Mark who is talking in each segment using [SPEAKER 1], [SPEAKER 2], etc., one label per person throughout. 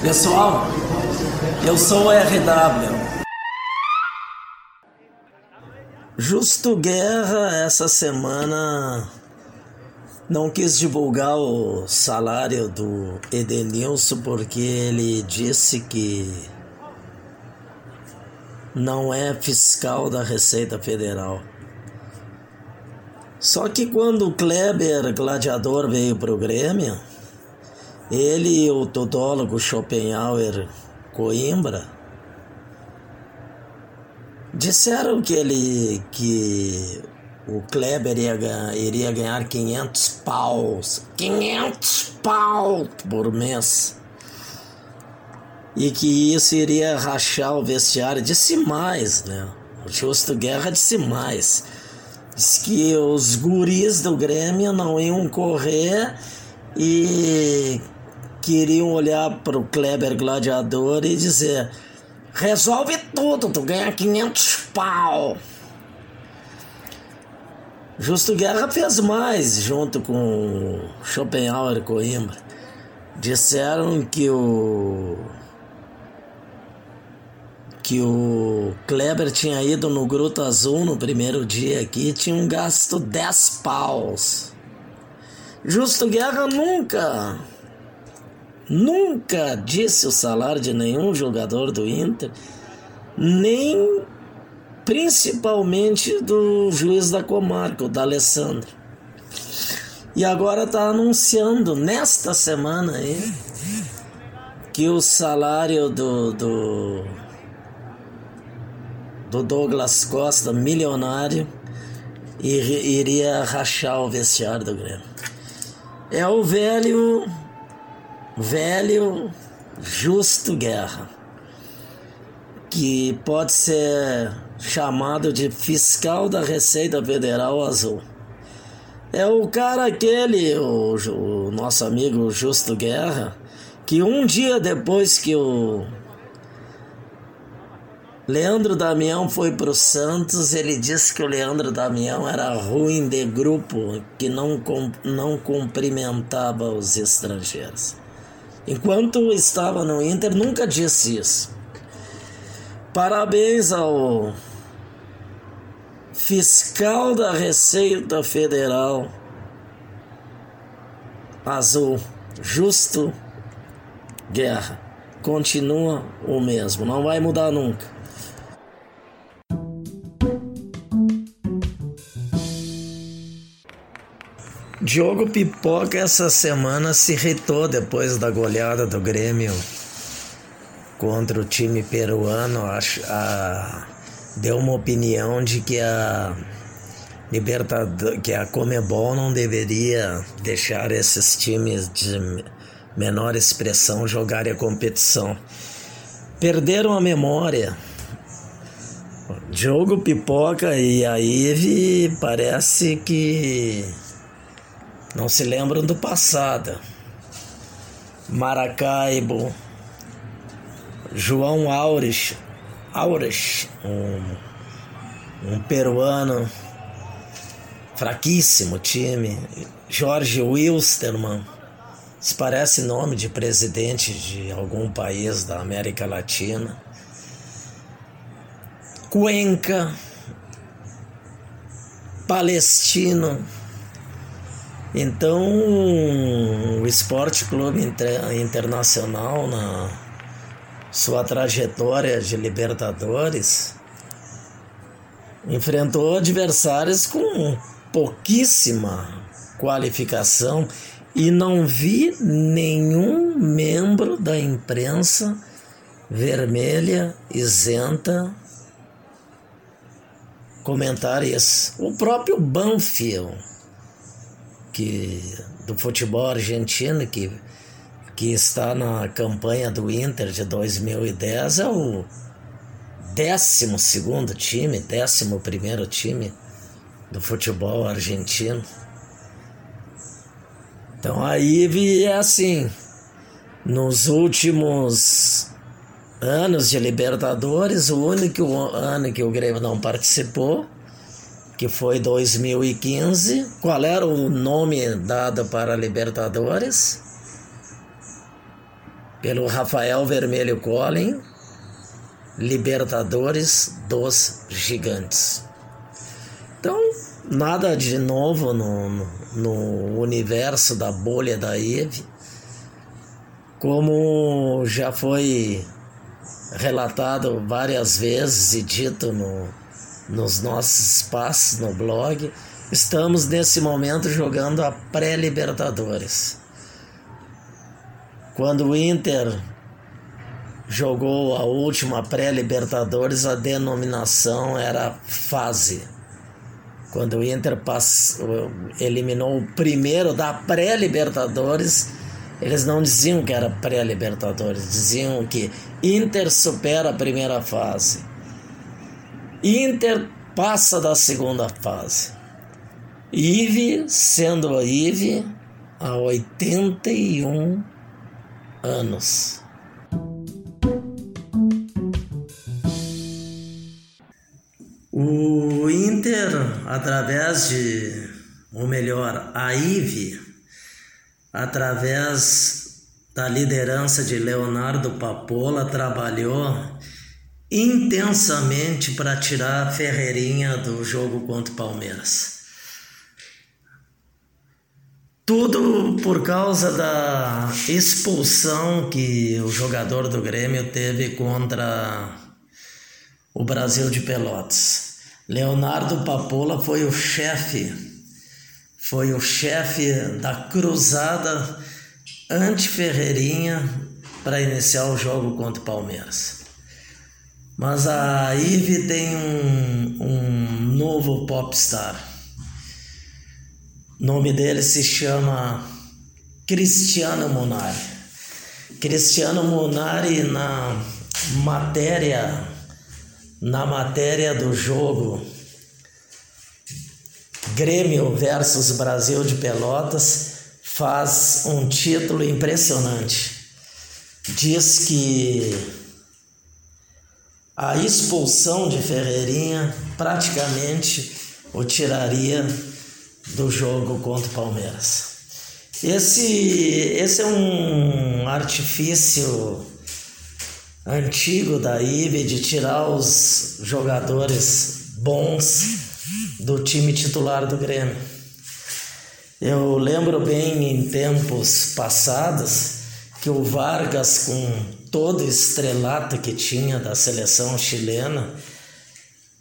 [SPEAKER 1] Pessoal, eu sou o RW. Justo Guerra essa semana não quis divulgar o salário do Edenilson porque ele disse que não é fiscal da Receita Federal. Só que quando o Kleber Gladiador veio para o Grêmio, ele e o todólogo Schopenhauer Coimbra disseram que ele que o Kleber ia, iria ganhar 500 paus, 500 paus por mês. E que isso iria rachar o vestiário. Disse mais, né? O Justo Guerra disse mais. Disse que os guris do Grêmio não iam correr e queriam olhar para o Kleber Gladiador e dizer: resolve tudo, tu ganha 500 pau. Justo Guerra fez mais junto com Schopenhauer e Coimbra. Disseram que o que o Kleber tinha ido no Gruto Azul no primeiro dia aqui, tinha um gasto 10 paus. Justo Guerra nunca nunca disse o salário de nenhum jogador do Inter, nem principalmente do juiz da comarca, o D'Alessandro. E agora está anunciando nesta semana aí que o salário do, do, do Douglas Costa, milionário, iria rachar o vestiário do Grêmio. É o velho velho Justo Guerra, que pode ser chamado de fiscal da Receita Federal Azul. É o cara aquele, o, o nosso amigo Justo Guerra, que um dia depois que o Leandro Damião foi para o Santos, ele disse que o Leandro Damião era ruim de grupo, que não, não cumprimentava os estrangeiros. Enquanto estava no Inter, nunca disse isso. Parabéns ao fiscal da Receita Federal Azul, Justo Guerra. Continua o mesmo, não vai mudar nunca. Diogo Pipoca essa semana se irritou depois da goleada do Grêmio contra o time peruano. Acho, a, deu uma opinião de que a Libertador, que a Comebol não deveria deixar esses times de menor expressão jogarem a competição. Perderam a memória. Diogo Pipoca e a Ive parece que não se lembram do passado. Maracaibo, João Aures, Aures, um, um peruano, fraquíssimo time, Jorge Wilstermann, isso parece nome de presidente de algum país da América Latina. Cuenca, Palestino, então, o Esporte Clube Internacional, na sua trajetória de Libertadores, enfrentou adversários com pouquíssima qualificação e não vi nenhum membro da imprensa vermelha isenta comentar isso. O próprio Banfield que, do futebol argentino que, que está na campanha do Inter de 2010 é o 12 time, 11 time do futebol argentino. Então aí é assim, nos últimos anos de Libertadores, o único ano que o Grêmio não participou, que foi 2015. Qual era o nome dado para Libertadores? Pelo Rafael Vermelho Collin, Libertadores dos Gigantes. Então, nada de novo no, no universo da bolha da IVE. Como já foi relatado várias vezes e dito no, nos nossos espaços no blog, estamos nesse momento jogando a pré-Libertadores. Quando o Inter jogou a última pré-Libertadores, a denominação era fase. Quando o Inter passou, eliminou o primeiro da pré-Libertadores, eles não diziam que era pré-Libertadores, diziam que Inter supera a primeira fase. Inter passa da segunda fase. Ive, sendo a Ive, há 81 anos. O Inter, através de, ou melhor, a Ive, através da liderança de Leonardo Papola, trabalhou intensamente para tirar a Ferreirinha do jogo contra o Palmeiras. Tudo por causa da expulsão que o jogador do Grêmio teve contra o Brasil de Pelotas. Leonardo Papola foi o chefe foi o chefe da cruzada anti-Ferreirinha para iniciar o jogo contra o Palmeiras. Mas a Ive tem um, um novo popstar. O nome dele se chama Cristiano Munari. Cristiano Munari na matéria na matéria do jogo Grêmio versus Brasil de Pelotas faz um título impressionante. Diz que a expulsão de Ferreirinha praticamente o tiraria do jogo contra o Palmeiras. Esse, esse é um artifício antigo da IBE de tirar os jogadores bons do time titular do Grêmio. Eu lembro bem em tempos passados que o Vargas, com todo estrelato que tinha da seleção chilena,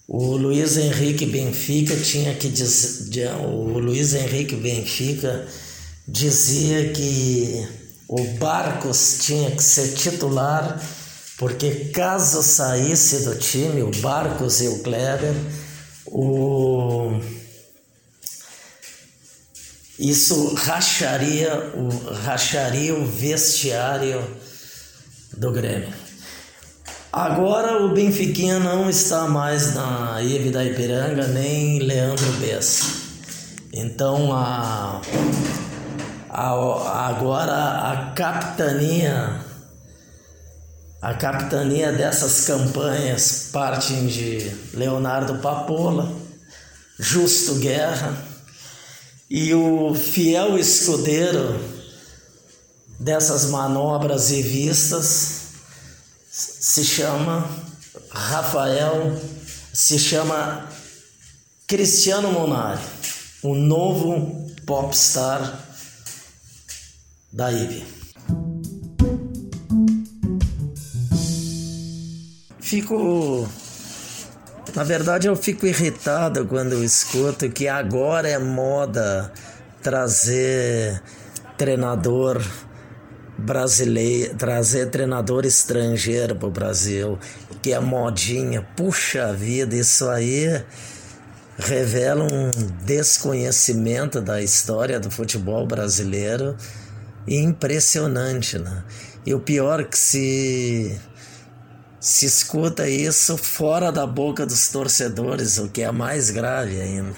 [SPEAKER 1] o Luiz Henrique Benfica tinha que dizer, o Luiz Henrique Benfica dizia que o Barcos tinha que ser titular, porque caso saísse do time o Barcos e o Kleber, o isso racharia o, racharia o vestiário do Grêmio. Agora o Benfiquinha não está mais na Ive da Ipiranga, nem Leandro Bessa. Então a, a, agora a capitania a capitania dessas campanhas partem de Leonardo Papola, Justo Guerra e o fiel escudeiro dessas manobras e vistas se chama Rafael, se chama Cristiano Monari, o novo popstar da IBE. Fico. Na verdade, eu fico irritado quando eu escuto que agora é moda trazer treinador brasileiro, trazer treinador estrangeiro para o Brasil, que é modinha. Puxa vida, isso aí revela um desconhecimento da história do futebol brasileiro impressionante, né? E o pior é que se se escuta isso fora da boca dos torcedores, o que é mais grave ainda.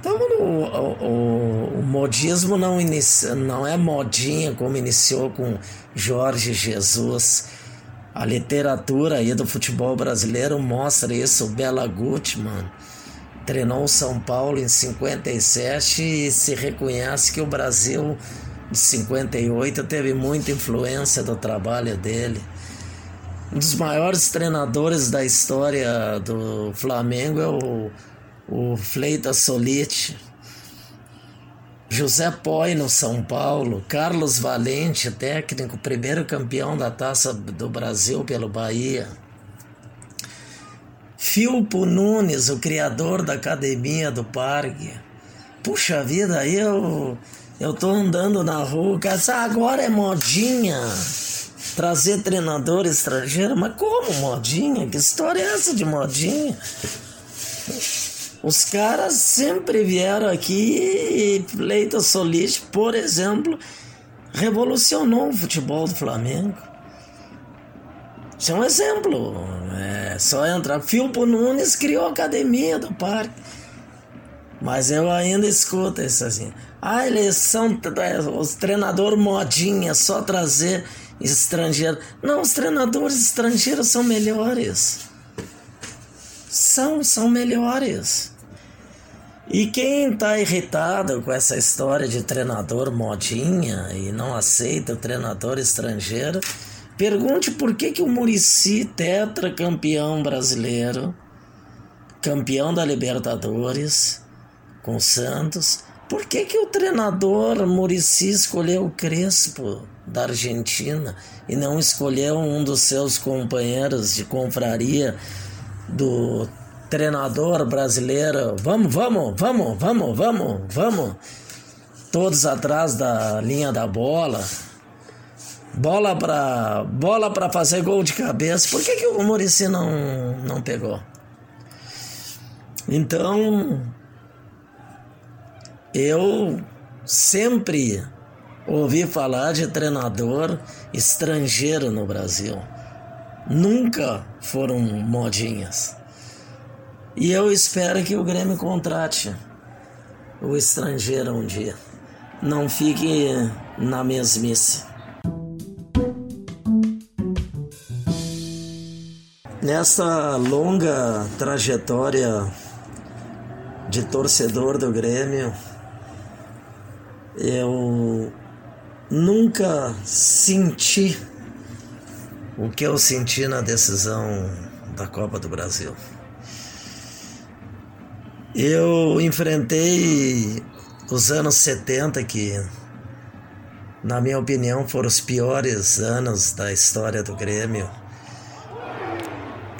[SPEAKER 1] Então, o, o, o modismo não, inicia, não é modinha como iniciou com Jorge Jesus A literatura aí do futebol brasileiro mostra isso. O Bela Gutmann treinou o São Paulo em 57 e se reconhece que o Brasil de 58 teve muita influência do trabalho dele. Um dos maiores treinadores da história do Flamengo é o, o Fleitas Solite. José Poi no São Paulo, Carlos Valente, técnico, primeiro campeão da Taça do Brasil pelo Bahia. Filpo Nunes, o criador da Academia do Parque. Puxa vida, eu, eu tô andando na rua, cara, agora é modinha trazer treinador estrangeiro, mas como modinha? Que história é essa de modinha? Os caras sempre vieram aqui e Leita Solis, por exemplo, revolucionou o futebol do Flamengo. Isso é um exemplo. É só entrar. Filpo Nunes criou a academia do parque. Mas eu ainda escuto isso assim. Ah, eles são é, os treinadores modinha, só trazer estrangeiro. Não, os treinadores estrangeiros são melhores. São, são melhores. E quem está irritado com essa história de treinador modinha e não aceita o treinador estrangeiro, pergunte por que, que o Murici, tetracampeão brasileiro, campeão da Libertadores com o Santos, por que, que o treinador Murici escolheu o Crespo da Argentina e não escolheu um dos seus companheiros de confraria do treinador brasileiro? Vamos, vamos, vamos, vamos, vamos, vamos. Todos atrás da linha da bola. Bola para bola para fazer gol de cabeça. Por que, que o Murici não, não pegou? Então, eu sempre ouvi falar de treinador estrangeiro no Brasil. Nunca foram modinhas. E eu espero que o Grêmio contrate o estrangeiro um dia. Não fique na mesmice. Nessa longa trajetória de torcedor do Grêmio, eu nunca senti o que eu senti na decisão da Copa do Brasil. Eu enfrentei os anos 70 que, na minha opinião, foram os piores anos da história do Grêmio.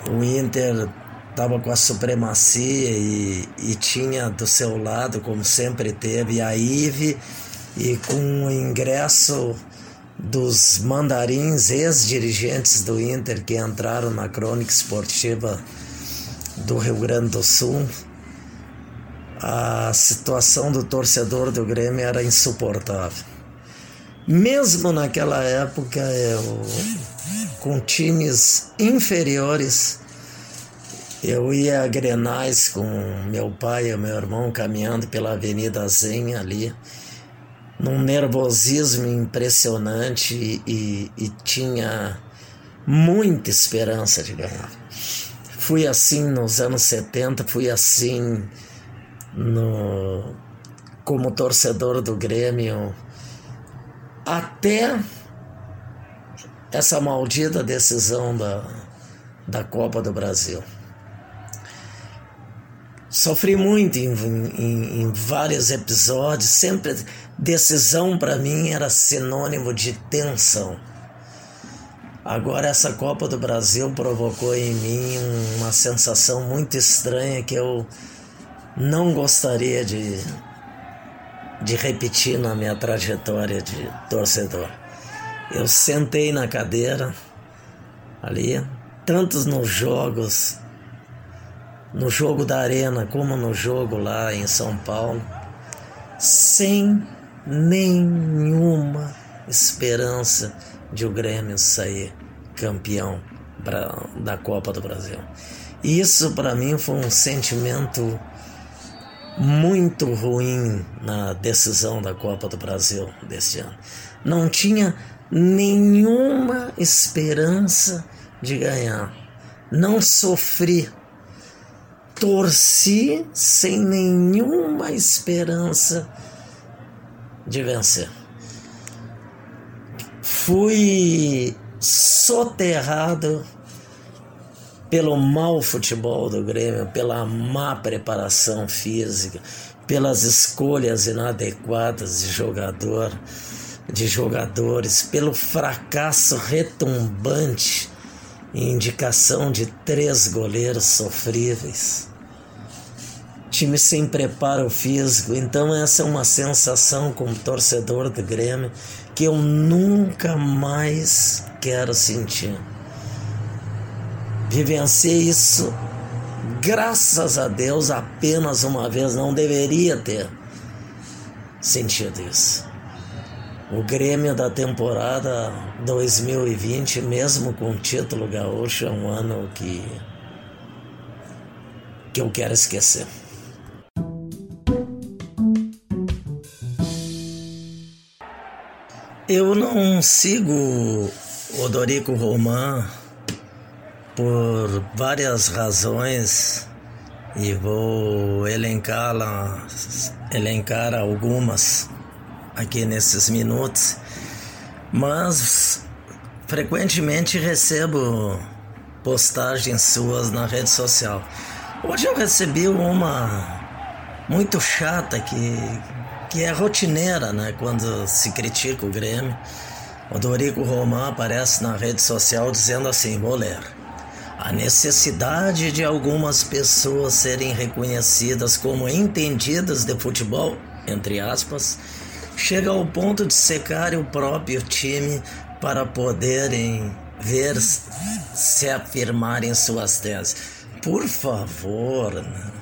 [SPEAKER 1] O Inter estava com a supremacia e, e tinha do seu lado, como sempre teve, a IVE e com o ingresso dos mandarins, ex-dirigentes do Inter que entraram na crônica esportiva do Rio Grande do Sul, a situação do torcedor do Grêmio era insuportável. Mesmo naquela época, eu, com times inferiores, eu ia a Grenais com meu pai e meu irmão caminhando pela Avenida Zen ali num nervosismo impressionante e, e, tinha muita esperança de ganhar. Fui assim nos anos 70, fui assim no, como torcedor do Grêmio até essa maldita decisão da, da Copa do Brasil. Sofri muito em, em, em vários episódios, sempre Decisão para mim era sinônimo de tensão. Agora essa Copa do Brasil provocou em mim uma sensação muito estranha que eu não gostaria de, de repetir na minha trajetória de torcedor. Eu sentei na cadeira ali, tantos nos jogos, no jogo da Arena como no jogo lá em São Paulo, sem nenhuma esperança de o Grêmio sair campeão pra, da Copa do Brasil. Isso para mim foi um sentimento muito ruim na decisão da Copa do Brasil deste ano. Não tinha nenhuma esperança de ganhar. Não sofri. Torci sem nenhuma esperança de vencer. Fui soterrado pelo mau futebol do Grêmio, pela má preparação física, pelas escolhas inadequadas de jogador, de jogadores, pelo fracasso retumbante e indicação de três goleiros sofríveis. Time sem preparo físico, então essa é uma sensação como torcedor do Grêmio que eu nunca mais quero sentir. Vivenciei isso, graças a Deus, apenas uma vez, não deveria ter sentido isso. O Grêmio da temporada 2020, mesmo com o título gaúcho, é um ano que, que eu quero esquecer. Eu não sigo o Dorico Roman por várias razões e vou elencar, elencar algumas aqui nesses minutos, mas frequentemente recebo postagens suas na rede social. Hoje eu recebi uma muito chata que, que é rotineira, né? Quando se critica o Grêmio. O Dorico Román aparece na rede social dizendo assim: vou ler. A necessidade de algumas pessoas serem reconhecidas como entendidas de futebol, entre aspas, chega ao ponto de secar o próprio time para poderem ver se afirmar em suas teses. Por favor. Né?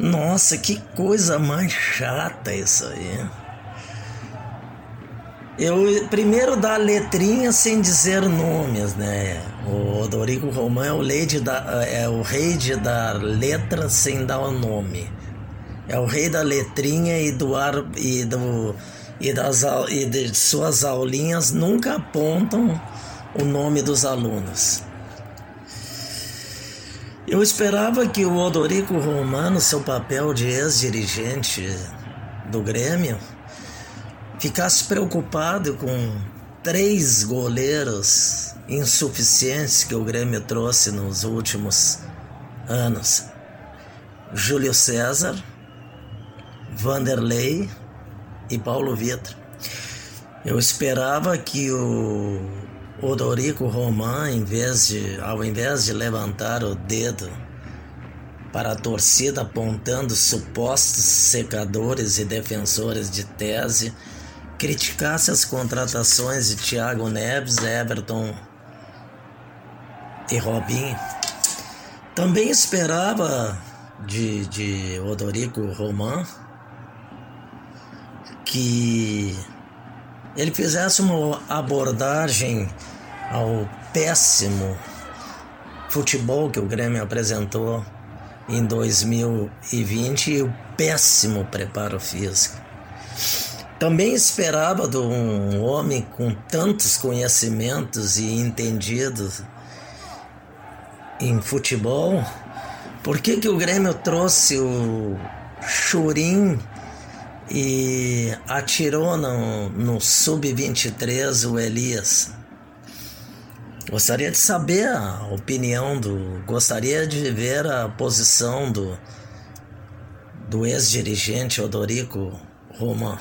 [SPEAKER 1] Nossa, que coisa mais chata isso aí. Eu primeiro dá letrinha sem dizer nomes, né? O Dorico Romão é o, lady da, é o rei de dar letra sem dar o nome. É o rei da letrinha e do ar e do e das e de suas aulinhas nunca apontam o nome dos alunos. Eu esperava que o Odorico Romano, seu papel de ex-dirigente do Grêmio, ficasse preocupado com três goleiros insuficientes que o Grêmio trouxe nos últimos anos: Júlio César, Vanderlei e Paulo Vitor. Eu esperava que o Odorico Roman, em vez de, ao invés de levantar o dedo para a torcida apontando supostos secadores e defensores de tese, criticasse as contratações de Thiago Neves, Everton e Robinho. Também esperava de, de Odorico Roman que ele fizesse uma abordagem ao péssimo futebol que o Grêmio apresentou em 2020 e o péssimo preparo físico. Também esperava de um homem com tantos conhecimentos e entendidos em futebol, por que, que o Grêmio trouxe o Churim e atirou no, no Sub-23 o Elias? Gostaria de saber a opinião do. Gostaria de ver a posição do, do ex-dirigente Odorico Roman.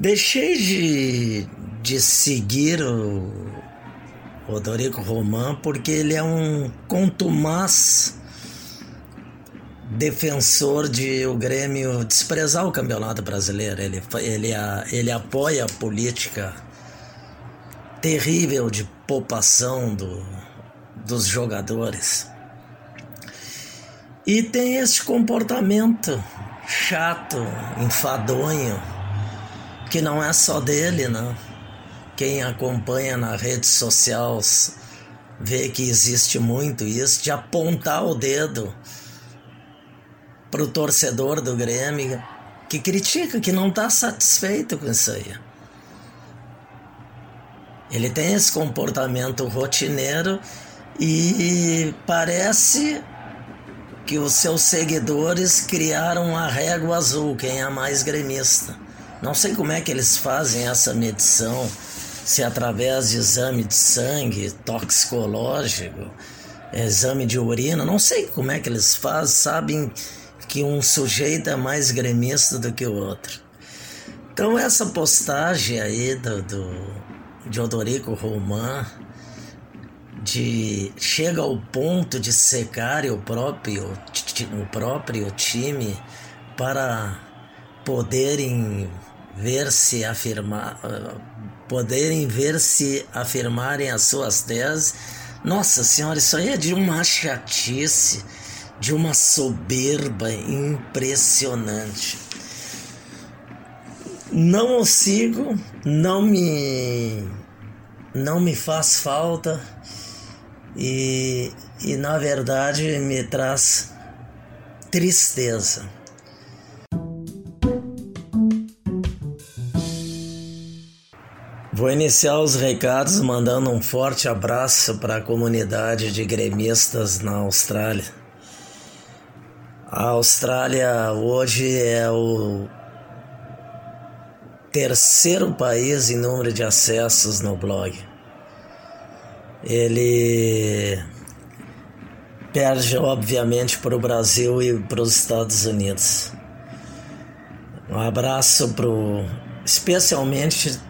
[SPEAKER 1] Deixei de, de seguir o Odorico Roman porque ele é um contumaz defensor de o Grêmio desprezar o campeonato brasileiro. Ele, ele, ele apoia a política terrível de poupação do, dos jogadores. E tem esse comportamento chato, enfadonho, que não é só dele, né? Quem acompanha nas redes sociais vê que existe muito isso de apontar o dedo para o torcedor do Grêmio que critica, que não está satisfeito com isso aí. Ele tem esse comportamento rotineiro e parece que os seus seguidores criaram a régua azul, quem é mais gremista. Não sei como é que eles fazem essa medição, se através de exame de sangue, toxicológico, exame de urina, não sei como é que eles fazem, sabem que um sujeito é mais gremista do que o outro. Então essa postagem aí do, do de Odorico Roman de chega ao ponto de secar o próprio o próprio time para poderem ver se afirmar poderem ver se afirmarem as suas teses nossa senhora isso aí é de uma chatice de uma soberba impressionante não o sigo não me não me faz falta e, e na verdade me traz tristeza. Vou iniciar os recados mandando um forte abraço para a comunidade de gremistas na Austrália. A Austrália hoje é o terceiro país em número de acessos no blog ele perde, obviamente, para o Brasil e para os Estados Unidos. Um abraço pro, especialmente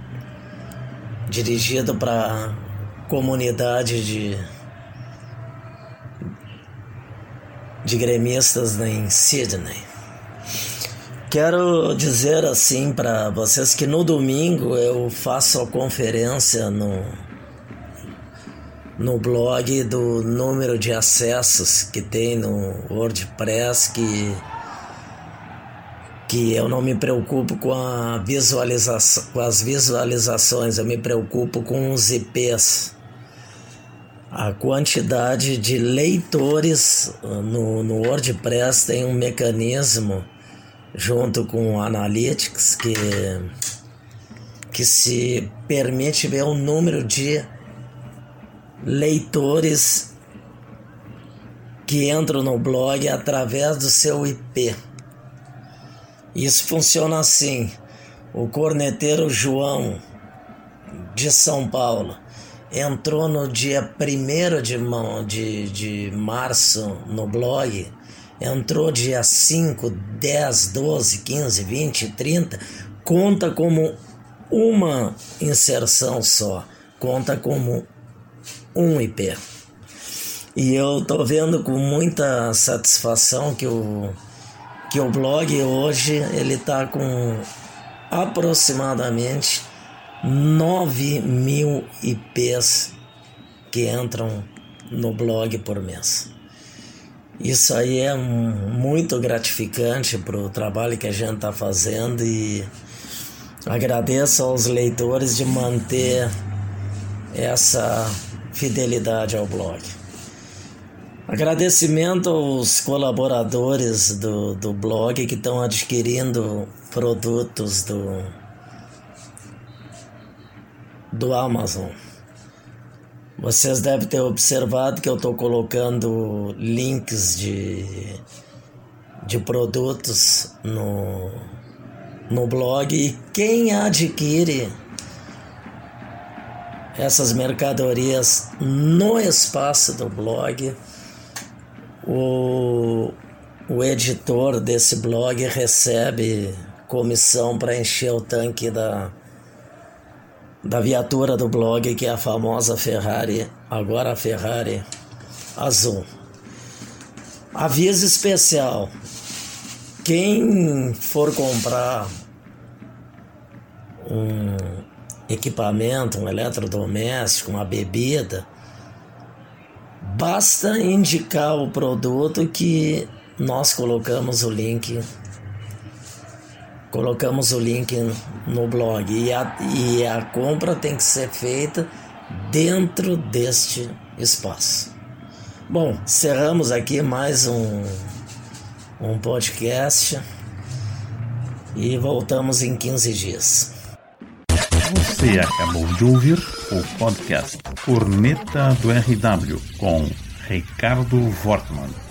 [SPEAKER 1] dirigido para comunidade de, de gremistas em Sydney. Quero dizer assim para vocês que no domingo eu faço a conferência no no blog do número de acessos que tem no WordPress que que eu não me preocupo com a visualização com as visualizações, eu me preocupo com os IPs. A quantidade de leitores no, no WordPress tem um mecanismo junto com o Analytics que que se permite ver o número de leitores que entram no blog através do seu IP. Isso funciona assim. O corneteiro João de São Paulo entrou no dia 1 de, de, de março no blog, entrou dia 5, 10, 12, 15, 20, 30, conta como uma inserção só, conta como um IP. E eu tô vendo com muita satisfação que o, que o blog hoje ele tá com aproximadamente 9 mil IPs que entram no blog por mês. Isso aí é muito gratificante para o trabalho que a gente está fazendo e agradeço aos leitores de manter essa fidelidade ao blog. Agradecimento aos colaboradores do, do blog que estão adquirindo produtos do, do Amazon. Vocês devem ter observado que eu estou colocando links de, de produtos no, no blog e quem adquire essas mercadorias no espaço do blog. O, o editor desse blog recebe comissão para encher o tanque da, da viatura do blog, que é a famosa Ferrari, agora a Ferrari azul. Aviso especial: quem for comprar um equipamento, um eletrodoméstico, uma bebida, basta indicar o produto que nós colocamos o link colocamos o link no blog e a, e a compra tem que ser feita dentro deste espaço. Bom, cerramos aqui mais um, um podcast e voltamos em 15 dias.
[SPEAKER 2] Você acabou de ouvir o podcast Corneta do RW com Ricardo Wortmann.